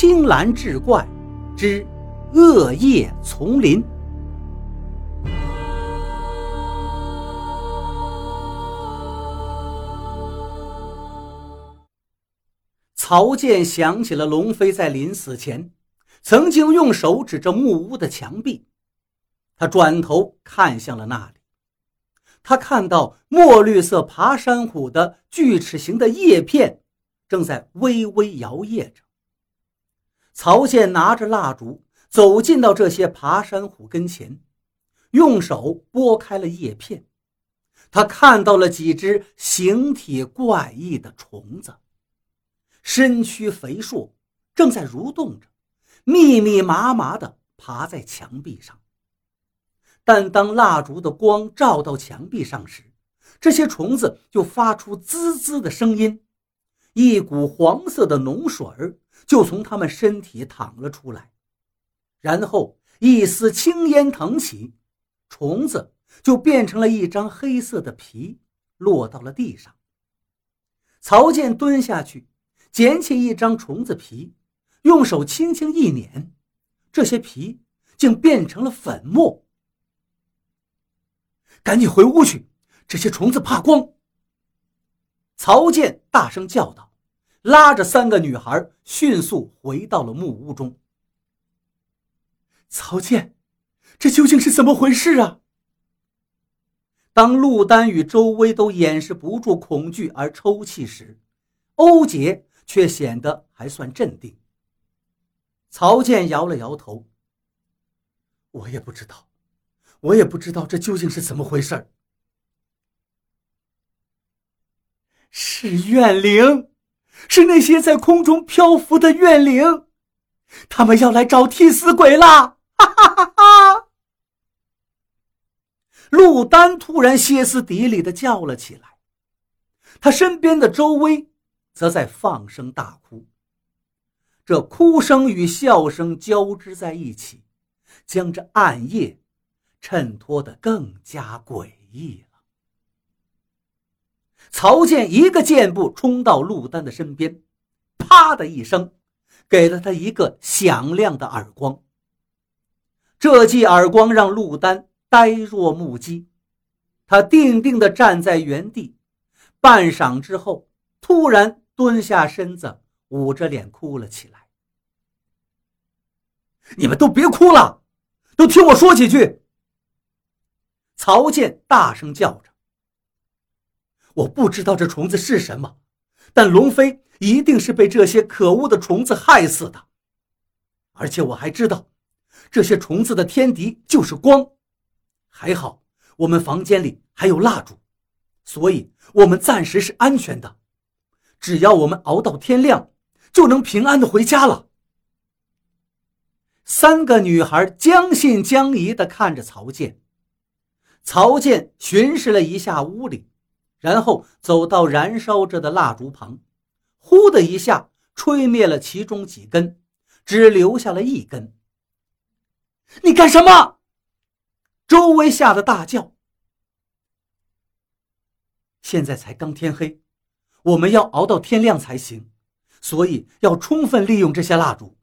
青蓝志怪之恶夜丛林。曹健想起了龙飞在临死前曾经用手指着木屋的墙壁，他转头看向了那里。他看到墨绿色爬山虎的锯齿形的叶片正在微微摇曳着。曹健拿着蜡烛走进到这些爬山虎跟前，用手拨开了叶片，他看到了几只形体怪异的虫子，身躯肥硕，正在蠕动着，密密麻麻地爬在墙壁上。但当蜡烛的光照到墙壁上时，这些虫子就发出滋滋的声音，一股黄色的脓水儿就从他们身体淌了出来，然后一丝青烟腾起，虫子就变成了一张黑色的皮，落到了地上。曹健蹲下去，捡起一张虫子皮，用手轻轻一捻，这些皮竟变成了粉末。赶紧回屋去！这些虫子怕光。曹健大声叫道，拉着三个女孩迅速回到了木屋中。曹健，这究竟是怎么回事啊？当陆丹与周薇都掩饰不住恐惧而抽泣时，欧杰却显得还算镇定。曹健摇了摇头：“我也不知道。”我也不知道这究竟是怎么回事是怨灵，是那些在空中漂浮的怨灵，他们要来找替死鬼了！哈哈哈哈！陆丹突然歇斯底里的叫了起来，他身边的周薇则在放声大哭，这哭声与笑声交织在一起，将这暗夜。衬托得更加诡异了。曹健一个箭步冲到陆丹的身边，啪的一声，给了他一个响亮的耳光。这记耳光让陆丹呆若木鸡，他定定地站在原地，半晌之后，突然蹲下身子，捂着脸哭了起来。你们都别哭了，都听我说几句。曹健大声叫着：“我不知道这虫子是什么，但龙飞一定是被这些可恶的虫子害死的。而且我还知道，这些虫子的天敌就是光。还好我们房间里还有蜡烛，所以我们暂时是安全的。只要我们熬到天亮，就能平安的回家了。”三个女孩将信将疑的看着曹健。曹健巡视了一下屋里，然后走到燃烧着的蜡烛旁，呼的一下吹灭了其中几根，只留下了一根。你干什么？周围吓得大叫。现在才刚天黑，我们要熬到天亮才行，所以要充分利用这些蜡烛。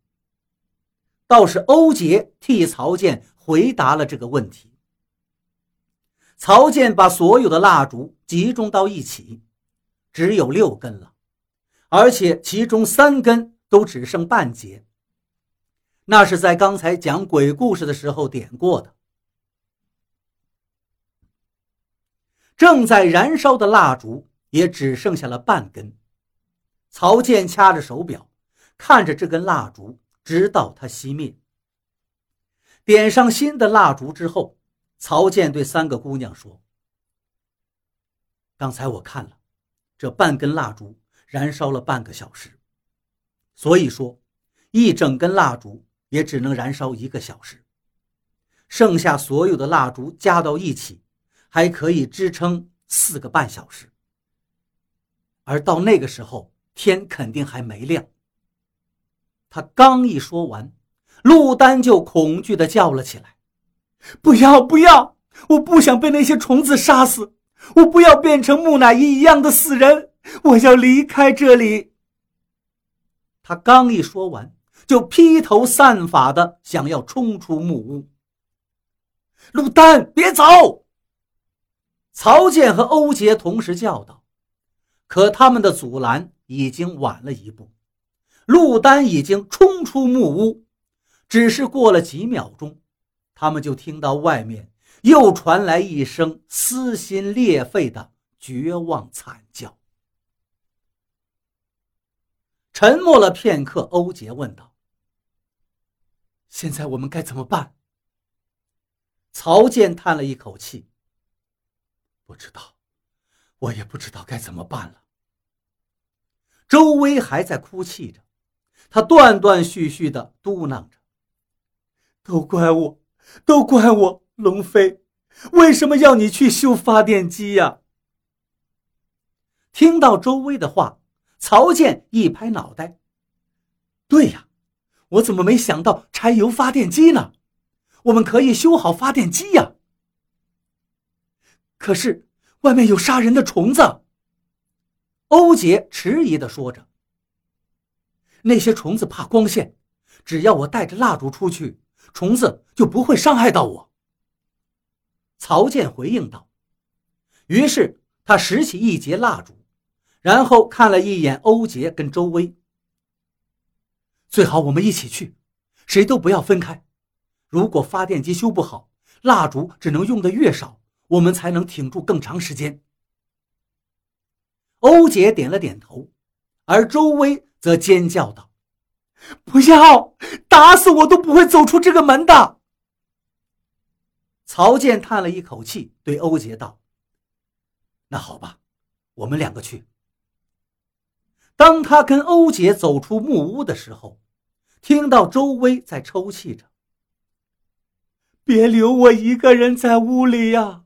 倒是欧杰替曹健回答了这个问题。曹健把所有的蜡烛集中到一起，只有六根了，而且其中三根都只剩半截。那是在刚才讲鬼故事的时候点过的。正在燃烧的蜡烛也只剩下了半根。曹健掐着手表，看着这根蜡烛，直到它熄灭。点上新的蜡烛之后。曹健对三个姑娘说：“刚才我看了，这半根蜡烛燃烧了半个小时，所以说，一整根蜡烛也只能燃烧一个小时。剩下所有的蜡烛加到一起，还可以支撑四个半小时。而到那个时候，天肯定还没亮。”他刚一说完，陆丹就恐惧地叫了起来。不要不要！我不想被那些虫子杀死，我不要变成木乃伊一样的死人，我要离开这里。他刚一说完，就披头散发的想要冲出木屋。陆丹，别走！曹健和欧杰同时叫道，可他们的阻拦已经晚了一步。陆丹已经冲出木屋，只是过了几秒钟，他们就听到外面又传来一声撕心裂肺的绝望惨叫。沉默了片刻，欧杰问道：“现在我们该怎么办？”曹健叹了一口气：“不知道，我也不知道该怎么办了。”周薇还在哭泣着，他断断续续的嘟囔着：“都怪我，都怪我，龙飞，为什么要你去修发电机呀？”听到周威的话。曹健一拍脑袋：“对呀，我怎么没想到柴油发电机呢？我们可以修好发电机呀。可是外面有杀人的虫子。”欧杰迟疑的说着：“那些虫子怕光线，只要我带着蜡烛出去，虫子就不会伤害到我。”曹健回应道。于是他拾起一截蜡烛。然后看了一眼欧杰跟周薇，最好我们一起去，谁都不要分开。如果发电机修不好，蜡烛只能用的越少，我们才能挺住更长时间。欧杰点了点头，而周薇则尖叫道：“不要，打死我都不会走出这个门的。”曹健叹了一口气，对欧杰道：“那好吧，我们两个去。”当他跟欧杰走出木屋的时候，听到周薇在抽泣着：“别留我一个人在屋里呀！”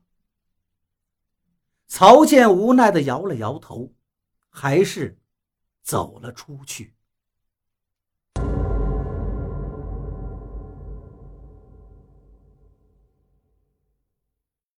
曹健无奈的摇了摇头，还是走了出去。